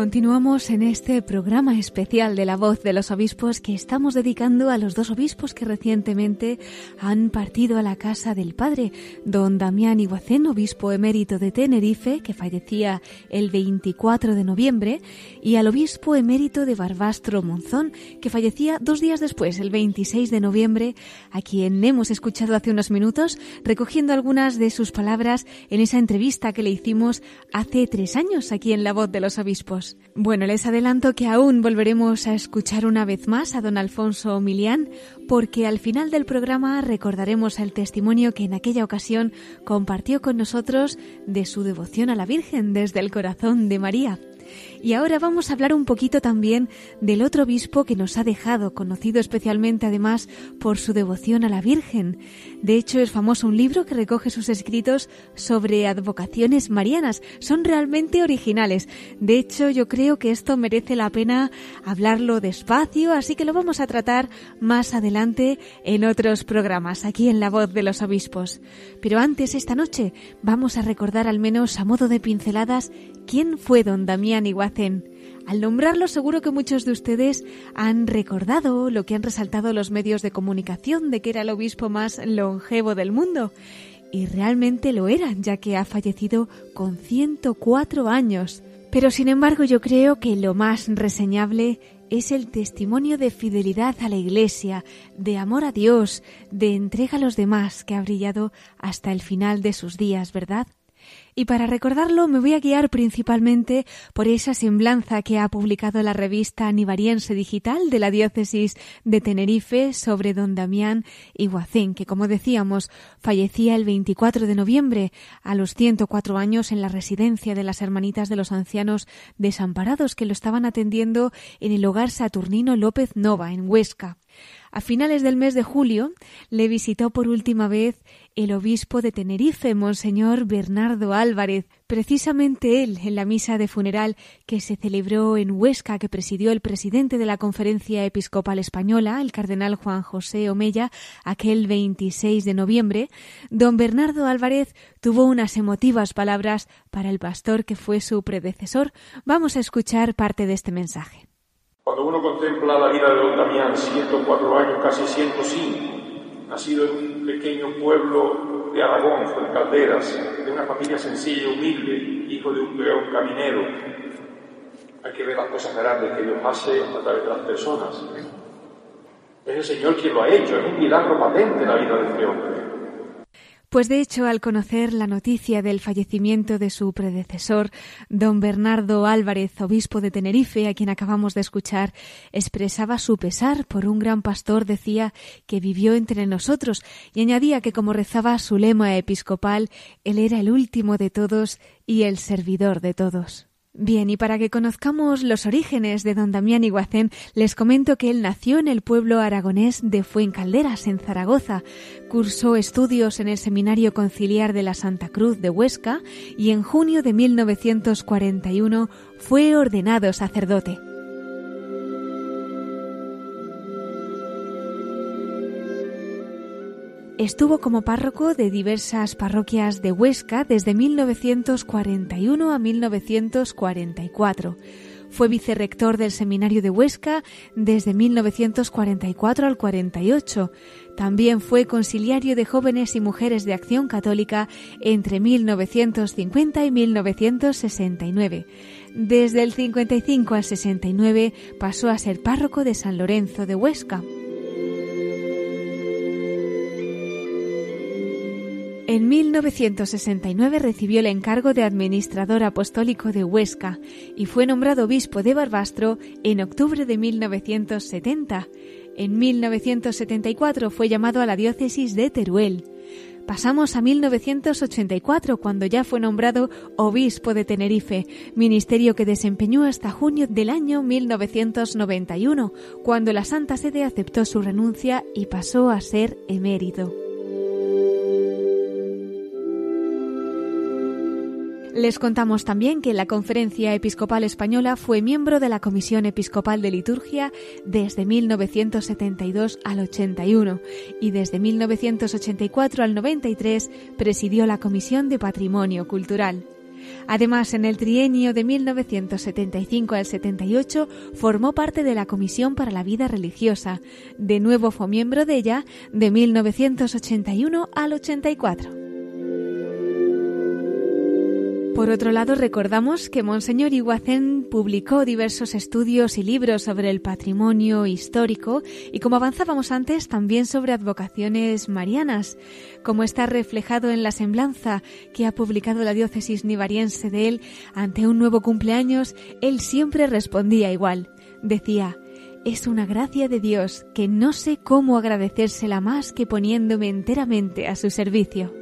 Continuamos en este programa especial de la voz de los obispos que estamos dedicando a los dos obispos que recientemente han partido a la casa del Padre, don Damián Iguacén, obispo emérito de Tenerife, que fallecía el 24 de noviembre, y al obispo emérito de Barbastro Monzón, que fallecía dos días después, el 26 de noviembre, a quien hemos escuchado hace unos minutos, recogiendo algunas de sus palabras en esa entrevista que le hicimos hace tres años aquí en la voz de los obispos. Bueno, les adelanto que aún volveremos a escuchar una vez más a don Alfonso Milián, porque al final del programa recordaremos el testimonio que en aquella ocasión compartió con nosotros de su devoción a la Virgen desde el corazón de María. Y ahora vamos a hablar un poquito también del otro obispo que nos ha dejado, conocido especialmente además por su devoción a la Virgen. De hecho, es famoso un libro que recoge sus escritos sobre advocaciones marianas. Son realmente originales. De hecho, yo creo que esto merece la pena hablarlo despacio, así que lo vamos a tratar más adelante en otros programas, aquí en La Voz de los Obispos. Pero antes, esta noche, vamos a recordar al menos a modo de pinceladas quién fue don Damián Iguacén. Al nombrarlo seguro que muchos de ustedes han recordado lo que han resaltado los medios de comunicación de que era el obispo más longevo del mundo. Y realmente lo era, ya que ha fallecido con 104 años. Pero sin embargo yo creo que lo más reseñable es el testimonio de fidelidad a la Iglesia, de amor a Dios, de entrega a los demás que ha brillado hasta el final de sus días, ¿verdad? Y para recordarlo me voy a guiar principalmente por esa semblanza que ha publicado la revista Anivariense Digital de la diócesis de Tenerife sobre don Damián Iguacén, que como decíamos fallecía el 24 de noviembre a los 104 años en la residencia de las Hermanitas de los Ancianos Desamparados que lo estaban atendiendo en el hogar Saturnino López Nova en Huesca. A finales del mes de julio le visitó por última vez el obispo de Tenerife, Monseñor Bernardo Álvarez, precisamente él en la misa de funeral que se celebró en Huesca, que presidió el presidente de la Conferencia Episcopal Española, el cardenal Juan José Omella, aquel 26 de noviembre, don Bernardo Álvarez tuvo unas emotivas palabras para el pastor que fue su predecesor. Vamos a escuchar parte de este mensaje.
Cuando uno contempla la vida de don Damián, 104 años, casi 105, nacido en un pequeño pueblo de Aragón, Calderas, de una familia sencilla y humilde, hijo de un peón caminero, hay que ver las cosas grandes que Dios hace a través de las personas. Es el Señor quien lo ha hecho, es un milagro patente en la vida de este hombre.
Pues de hecho, al conocer la noticia del fallecimiento de su predecesor, don Bernardo Álvarez, obispo de Tenerife, a quien acabamos de escuchar, expresaba su pesar por un gran pastor, decía, que vivió entre nosotros, y añadía que como rezaba su lema episcopal, él era el último de todos y el servidor de todos. Bien, y para que conozcamos los orígenes de don Damián Iguacén, les comento que él nació en el pueblo aragonés de Fuencalderas, en Zaragoza. Cursó estudios en el Seminario Conciliar de la Santa Cruz de Huesca y en junio de 1941 fue ordenado sacerdote. Estuvo como párroco de diversas parroquias de Huesca desde 1941 a 1944. Fue vicerrector del Seminario de Huesca desde 1944 al 48. También fue conciliario de jóvenes y mujeres de acción católica entre 1950 y 1969. Desde el 55 al 69 pasó a ser párroco de San Lorenzo de Huesca. En 1969 recibió el encargo de administrador apostólico de Huesca y fue nombrado obispo de Barbastro en octubre de 1970. En 1974 fue llamado a la diócesis de Teruel. Pasamos a 1984, cuando ya fue nombrado obispo de Tenerife, ministerio que desempeñó hasta junio del año 1991, cuando la Santa Sede aceptó su renuncia y pasó a ser emérito. Les contamos también que la Conferencia Episcopal Española fue miembro de la Comisión Episcopal de Liturgia desde 1972 al 81 y desde 1984 al 93 presidió la Comisión de Patrimonio Cultural. Además, en el trienio de 1975 al 78 formó parte de la Comisión para la Vida Religiosa. De nuevo fue miembro de ella de 1981 al 84. Por otro lado, recordamos que Monseñor Iguacén publicó diversos estudios y libros sobre el patrimonio histórico y, como avanzábamos antes, también sobre advocaciones marianas, como está reflejado en la semblanza que ha publicado la diócesis nivariense de él ante un nuevo cumpleaños, él siempre respondía igual. Decía, es una gracia de Dios que no sé cómo agradecérsela más que poniéndome enteramente a su servicio.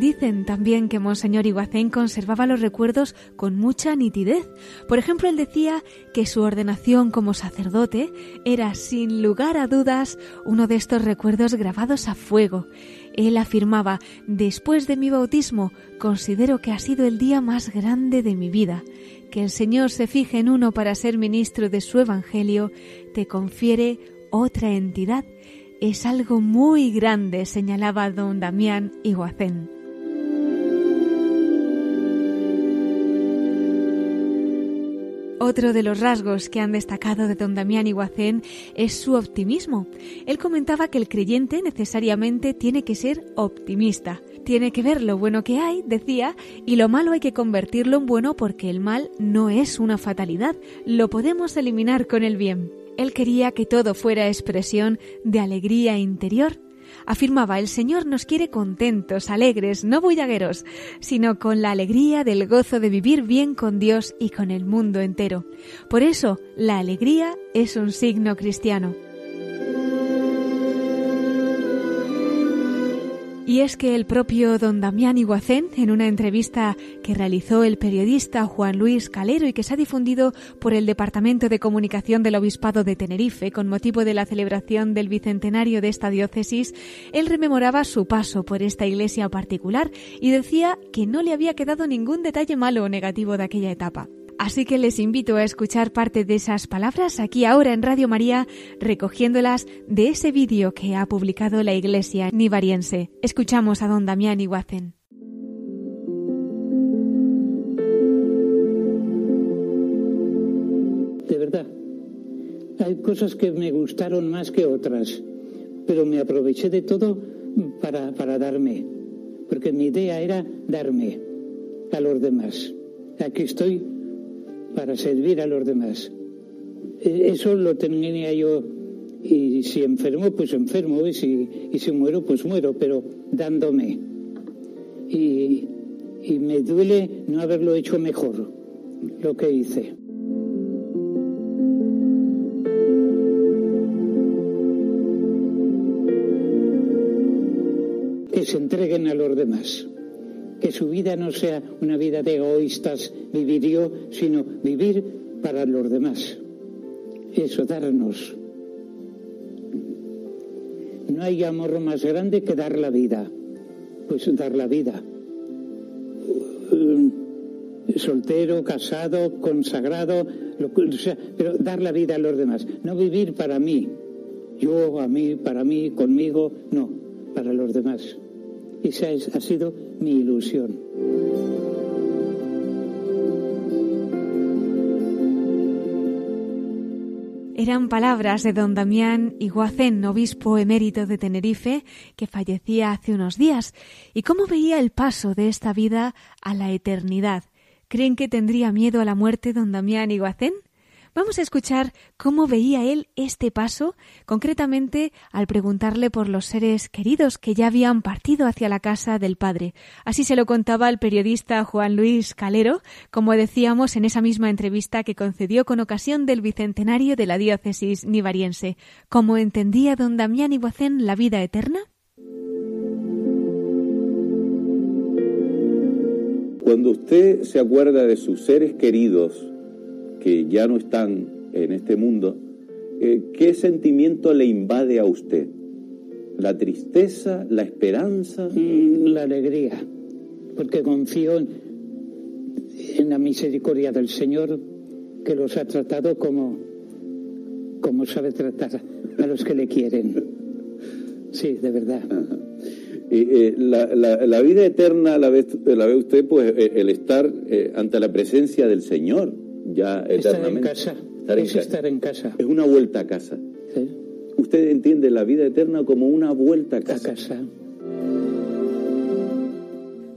Dicen también que Monseñor Iguacén conservaba los recuerdos con mucha nitidez. Por ejemplo, él decía que su ordenación como sacerdote era sin lugar a dudas uno de estos recuerdos grabados a fuego. Él afirmaba, después de mi bautismo, considero que ha sido el día más grande de mi vida. Que el Señor se fije en uno para ser ministro de su Evangelio te confiere otra entidad. Es algo muy grande, señalaba don Damián Iguacén. Otro de los rasgos que han destacado de don Damián Iguacén es su optimismo. Él comentaba que el creyente necesariamente tiene que ser optimista. Tiene que ver lo bueno que hay, decía, y lo malo hay que convertirlo en bueno porque el mal no es una fatalidad, lo podemos eliminar con el bien. Él quería que todo fuera expresión de alegría interior, afirmaba el Señor nos quiere contentos, alegres, no bullagueros, sino con la alegría del gozo de vivir bien con Dios y con el mundo entero. Por eso, la alegría es un signo cristiano. Y es que el propio don Damián Iguacén, en una entrevista que realizó el periodista Juan Luis Calero y que se ha difundido por el Departamento de Comunicación del Obispado de Tenerife con motivo de la celebración del bicentenario de esta diócesis, él rememoraba su paso por esta iglesia particular y decía que no le había quedado ningún detalle malo o negativo de aquella etapa. Así que les invito a escuchar parte de esas palabras aquí ahora en Radio María, recogiéndolas de ese vídeo que ha publicado la Iglesia Nivariense. Escuchamos a don Damián Iguacen.
De verdad, hay cosas que me gustaron más que otras, pero me aproveché de todo para, para darme, porque mi idea era darme a los demás. Aquí estoy para servir a los demás. E, eso lo tenía yo y si enfermo, pues enfermo, y si, y si muero, pues muero, pero dándome. Y, y me duele no haberlo hecho mejor, lo que hice. Que se entreguen a los demás que su vida no sea una vida de egoístas, vivir yo, sino vivir para los demás. Eso, darnos. No hay amor más grande que dar la vida. Pues dar la vida. Soltero, casado, consagrado, pero dar la vida a los demás. No vivir para mí. Yo, a mí, para mí, conmigo, no, para los demás. Esa ha sido mi ilusión.
Eran palabras de don Damián Iguacén, obispo emérito de Tenerife, que fallecía hace unos días, y cómo veía el paso de esta vida a la eternidad. ¿Creen que tendría miedo a la muerte don Damián Iguacén? Vamos a escuchar cómo veía él este paso, concretamente al preguntarle por los seres queridos que ya habían partido hacia la casa del Padre. Así se lo contaba el periodista Juan Luis Calero, como decíamos en esa misma entrevista que concedió con ocasión del bicentenario de la diócesis nivariense. ¿Cómo entendía don Damián Iguacén la vida eterna?
Cuando usted se acuerda de sus seres queridos, que ya no están en este mundo, eh, ¿qué sentimiento le invade a usted? ¿La tristeza, la esperanza?
Mm, la alegría, porque confío en, en, la misericordia del Señor que los ha tratado como, como sabe tratar a los que le quieren. Sí, de verdad.
Eh, la, la, vida eterna la ve, la ve usted, pues, eh, el estar ante la presencia del Señor ya eternamente.
Estar en casa. Estar es estar en casa.
Es una vuelta a casa. Usted entiende la vida eterna como una vuelta a casa.
A casa.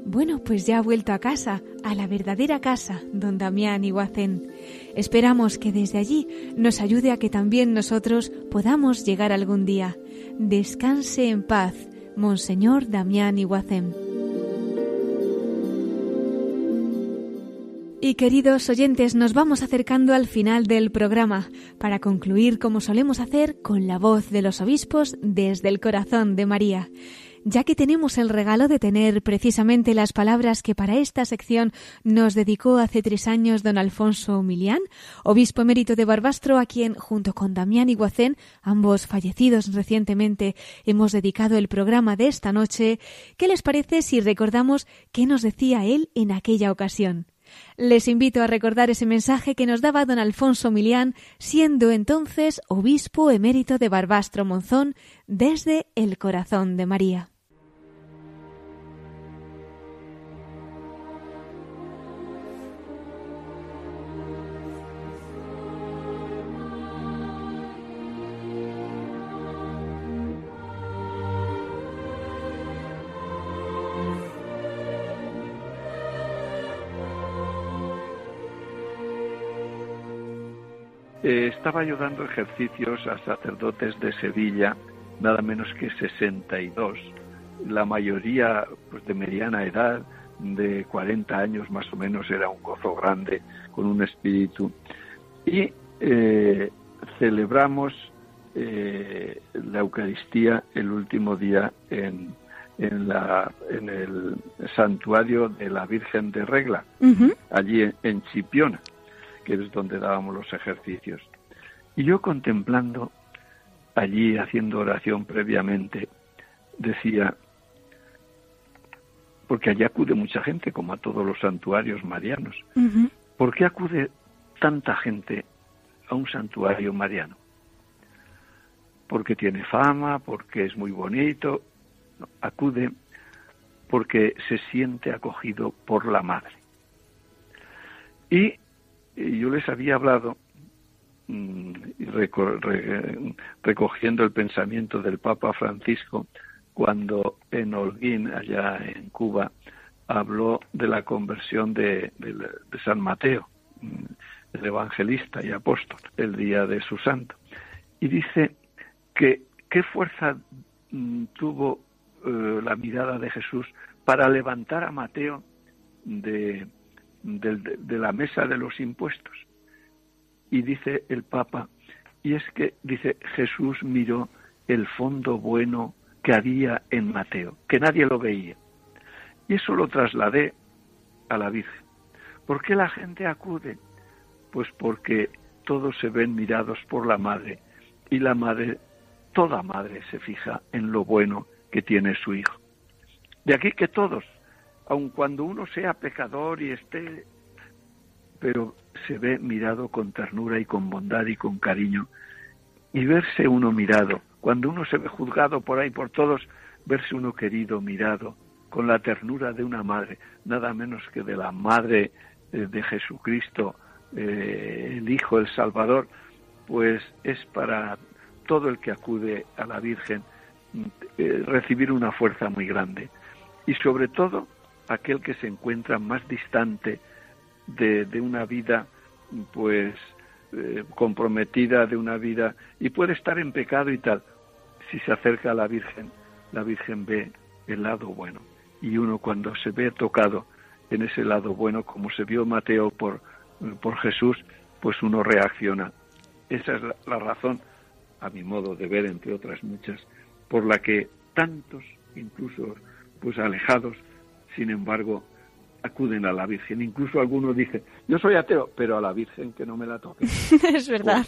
Bueno, pues ya ha vuelto a casa, a la verdadera casa, don Damián Iguacén. Esperamos que desde allí nos ayude a que también nosotros podamos llegar algún día. Descanse en paz, Monseñor Damián Iguacén. Y queridos oyentes, nos vamos acercando al final del programa para concluir como solemos hacer con la voz de los obispos desde el corazón de María. ya que tenemos el regalo de tener precisamente las palabras que para esta sección nos dedicó hace tres años don Alfonso Milián, obispo emérito de Barbastro, a quien, junto con Damián Iguacén, ambos fallecidos recientemente, hemos dedicado el programa de esta noche, ¿qué les parece si recordamos qué nos decía él en aquella ocasión? Les invito a recordar ese mensaje que nos daba don Alfonso Milián, siendo entonces obispo emérito de Barbastro Monzón, desde el corazón de María.
Estaba yo dando ejercicios a sacerdotes de Sevilla, nada menos que 62, la mayoría pues, de mediana edad, de 40 años más o menos, era un gozo grande, con un espíritu. Y eh, celebramos eh, la Eucaristía el último día en, en, la, en el santuario de la Virgen de Regla, allí en, en Chipiona que es donde dábamos los ejercicios. Y yo contemplando allí, haciendo oración previamente, decía, porque allí acude mucha gente, como a todos los santuarios marianos, ¿por qué acude tanta gente a un santuario mariano? Porque tiene fama, porque es muy bonito, acude porque se siente acogido por la madre. Y yo les había hablado recogiendo el pensamiento del Papa Francisco cuando en Holguín, allá en Cuba, habló de la conversión de, San Mateo, mm, el evangelista y apóstol, el día de su santo. Y dice que qué fuerza mm, tuvo eh, la mirada de Jesús para levantar a Mateo de, la mesa de los impuestos. Y dice el Papa, y es que, dice, Jesús miró el fondo bueno que había en Mateo, que nadie lo veía. Y eso lo trasladé a la Virgen. ¿Por qué la gente acude? Pues porque todos se ven mirados por la madre y la madre, toda madre se fija en lo bueno que tiene su hijo. De aquí que todos aun cuando uno sea pecador y esté, pero se ve mirado con ternura y con bondad y con cariño. Y verse uno mirado, cuando uno se ve juzgado por ahí por todos, verse uno querido, mirado, con la ternura de una madre, nada menos que de la madre eh, de Jesucristo, eh, el Hijo, el Salvador, pues es para todo el que acude a la Virgen eh, recibir una fuerza muy grande. Y sobre todo, aquel que se encuentra más distante de, una vida pues eh, comprometida de una vida y puede estar en pecado y tal. Si se acerca a la Virgen la Virgen ve el lado bueno. Y uno cuando se ve tocado en ese lado bueno como se vio Mateo por, por Jesús pues uno reacciona. Esa es la razón a mi modo de ver entre otras muchas por la que tantos incluso pues alejados sin embargo, acuden a la Virgen. Incluso algunos dicen, yo soy ateo, pero a la Virgen que no me la toque.
es verdad.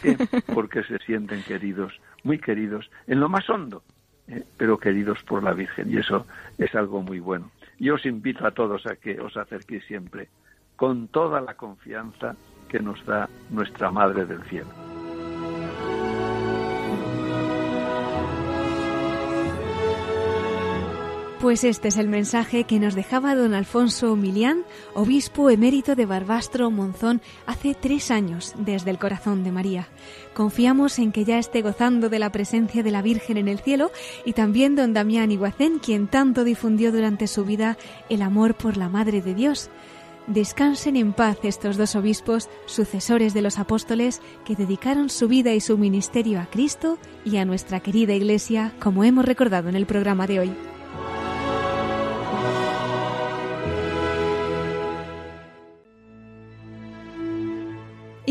Porque se sienten queridos, muy queridos, en lo más hondo, ¿eh? pero queridos por la Virgen. Y eso es algo muy bueno. Y os invito a todos a que os acerquéis siempre con toda la confianza que nos da nuestra Madre del Cielo.
Pues este es el mensaje que nos dejaba don Alfonso Milián, obispo emérito de Barbastro Monzón, hace tres años desde el corazón de María. Confiamos en que ya esté gozando de la presencia de la Virgen en el cielo y también don Damián Iguacén, quien tanto difundió durante su vida el amor por la Madre de Dios. Descansen en paz estos dos obispos, sucesores de los apóstoles, que dedicaron su vida y su ministerio a Cristo y a nuestra querida Iglesia, como hemos recordado en el programa de hoy.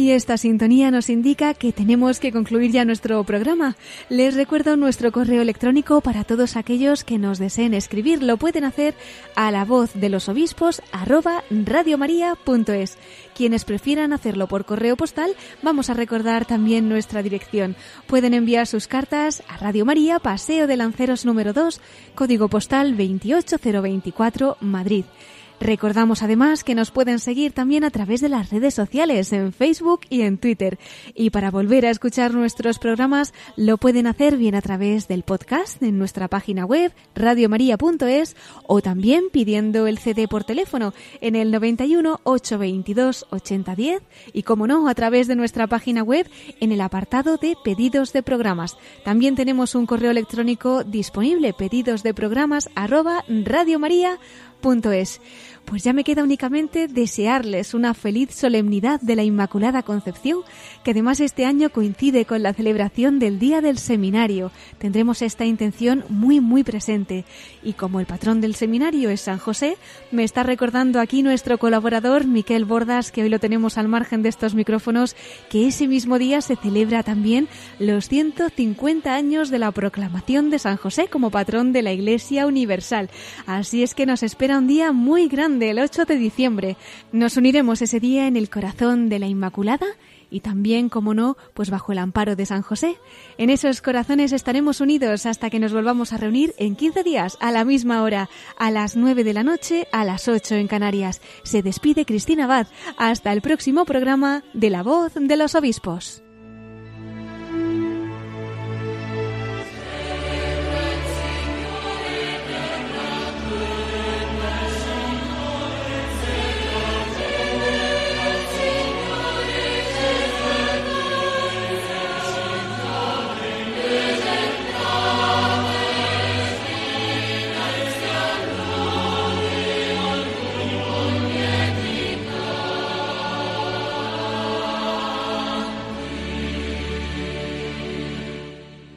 Y esta sintonía nos indica que tenemos que concluir ya nuestro programa. Les recuerdo nuestro correo electrónico para todos aquellos que nos deseen escribir. Lo pueden hacer a la voz de los obispos arroba radiomaria.es. Quienes prefieran hacerlo por correo postal, vamos a recordar también nuestra dirección. Pueden enviar sus cartas a Radio María, Paseo de Lanceros número 2, código postal 28024, Madrid. Recordamos además que nos pueden seguir también a través de las redes sociales, en Facebook y en Twitter. Y para volver a escuchar nuestros programas lo pueden hacer bien a través del podcast en nuestra página web radiomaria.es o también pidiendo el CD por teléfono en el 91 822 8010 y como no a través de nuestra página web en el apartado de pedidos de programas. También tenemos un correo electrónico disponible pedidos de programas arroba radiomaria.es punto es. Pues ya me queda únicamente desearles una feliz solemnidad de la Inmaculada Concepción, que además este año coincide con la celebración del Día del Seminario. Tendremos esta intención muy muy presente. Y como el patrón del seminario es San José, me está recordando aquí nuestro colaborador Miquel Bordas, que hoy lo tenemos al margen de estos micrófonos, que ese mismo día se celebra también los 150 años de la proclamación de San José como patrón de la Iglesia Universal. Así es que nos espera un día muy grande el 8 de diciembre. Nos uniremos ese día en el corazón de la Inmaculada y también, como no, pues bajo el amparo de San José. En esos corazones estaremos unidos hasta que nos volvamos a reunir en 15 días a la misma hora, a las 9 de la noche, a las 8 en Canarias. Se despide Cristina Abad. Hasta el próximo programa de La Voz de los Obispos.